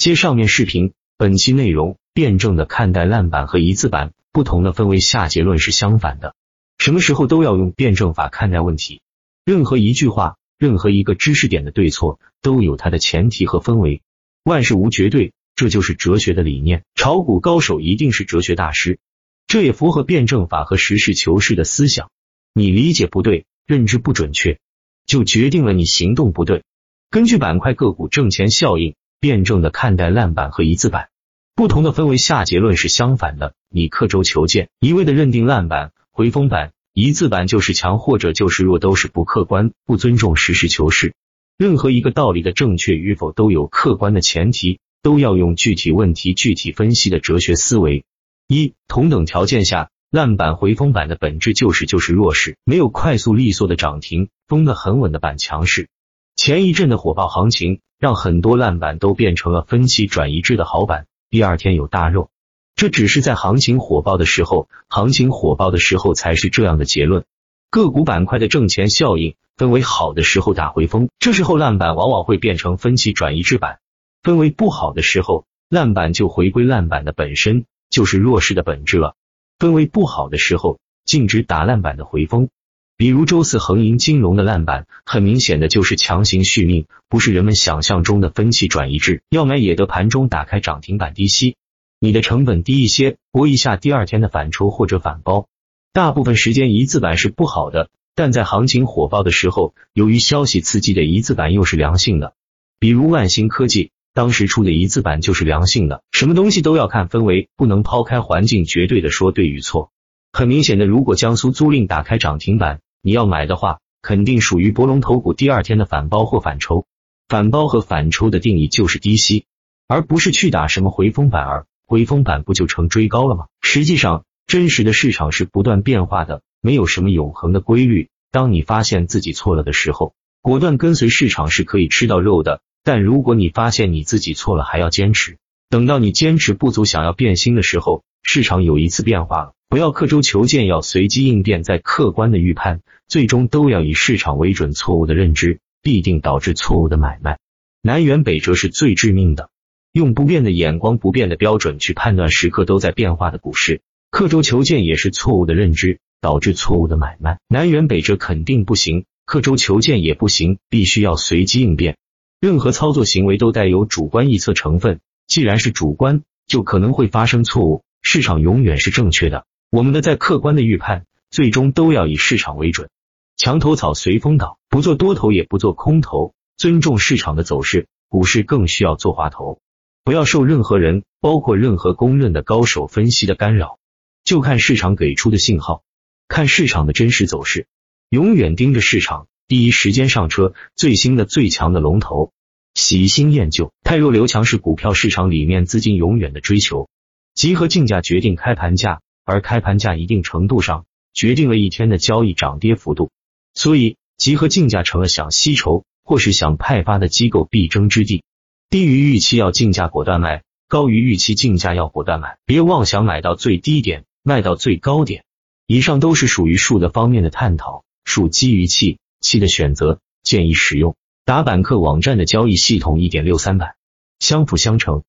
接上面视频，本期内容辩证的看待烂板和一字板，不同的分为下结论是相反的。什么时候都要用辩证法看待问题。任何一句话，任何一个知识点的对错，都有它的前提和氛围。万事无绝对，这就是哲学的理念。炒股高手一定是哲学大师，这也符合辩证法和实事求是的思想。你理解不对，认知不准确，就决定了你行动不对。根据板块个股挣钱效应。辩证的看待烂板和一字板，不同的分为下结论是相反的。你刻舟求剑，一味的认定烂板、回风板、一字板就是强或者就是弱，都是不客观、不尊重实事求是。任何一个道理的正确与否都有客观的前提，都要用具体问题具体分析的哲学思维。一同等条件下，烂板、回风板的本质就是就是弱势，没有快速利索的涨停，封的很稳的板强势。前一阵的火爆行情，让很多烂板都变成了分期转移制的好板，第二天有大肉。这只是在行情火爆的时候，行情火爆的时候才是这样的结论。个股板块的挣钱效应分为好的时候打回风，这时候烂板往往会变成分期转移制板；分为不好的时候，烂板就回归烂板的本身，就是弱势的本质了。分为不好的时候，禁止打烂板的回风。比如周四恒银金融的烂板，很明显的就是强行续命，不是人们想象中的分歧转移制，要买也得盘中打开涨停板低吸，你的成本低一些，搏一下第二天的反抽或者反包。大部分时间一字板是不好的，但在行情火爆的时候，由于消息刺激的一字板又是良性的。比如万兴科技当时出的一字板就是良性的，什么东西都要看氛围，不能抛开环境绝对的说对与错。很明显的，如果江苏租赁打开涨停板。你要买的话，肯定属于博龙头股第二天的反包或反抽。反包和反抽的定义就是低吸，而不是去打什么回风板儿。回风板不就成追高了吗？实际上，真实的市场是不断变化的，没有什么永恒的规律。当你发现自己错了的时候，果断跟随市场是可以吃到肉的。但如果你发现你自己错了还要坚持，等到你坚持不足想要变心的时候，市场有一次变化了。不要刻舟求剑，要随机应变，在客观的预判，最终都要以市场为准。错误的认知必定导致错误的买卖。南辕北辙是最致命的。用不变的眼光、不变的标准去判断时刻都在变化的股市，刻舟求剑也是错误的认知，导致错误的买卖。南辕北辙肯定不行，刻舟求剑也不行，必须要随机应变。任何操作行为都带有主观臆测成分，既然是主观，就可能会发生错误。市场永远是正确的。我们的再客观的预判，最终都要以市场为准。墙头草随风倒，不做多头也不做空头，尊重市场的走势。股市更需要做滑头，不要受任何人，包括任何公认的高手分析的干扰，就看市场给出的信号，看市场的真实走势，永远盯着市场，第一时间上车。最新的最强的龙头，喜新厌旧，太弱留强是股票市场里面资金永远的追求。集合竞价决定开盘价。而开盘价一定程度上决定了一天的交易涨跌幅度，所以集合竞价成了想吸筹或是想派发的机构必争之地。低于预期要竞价果断卖，高于预期竞价要果断买，别妄想买到最低点卖到最高点。以上都是属于数的方面的探讨，数基于气，气的选择建议使用打板客网站的交易系统一点六三版，相辅相成。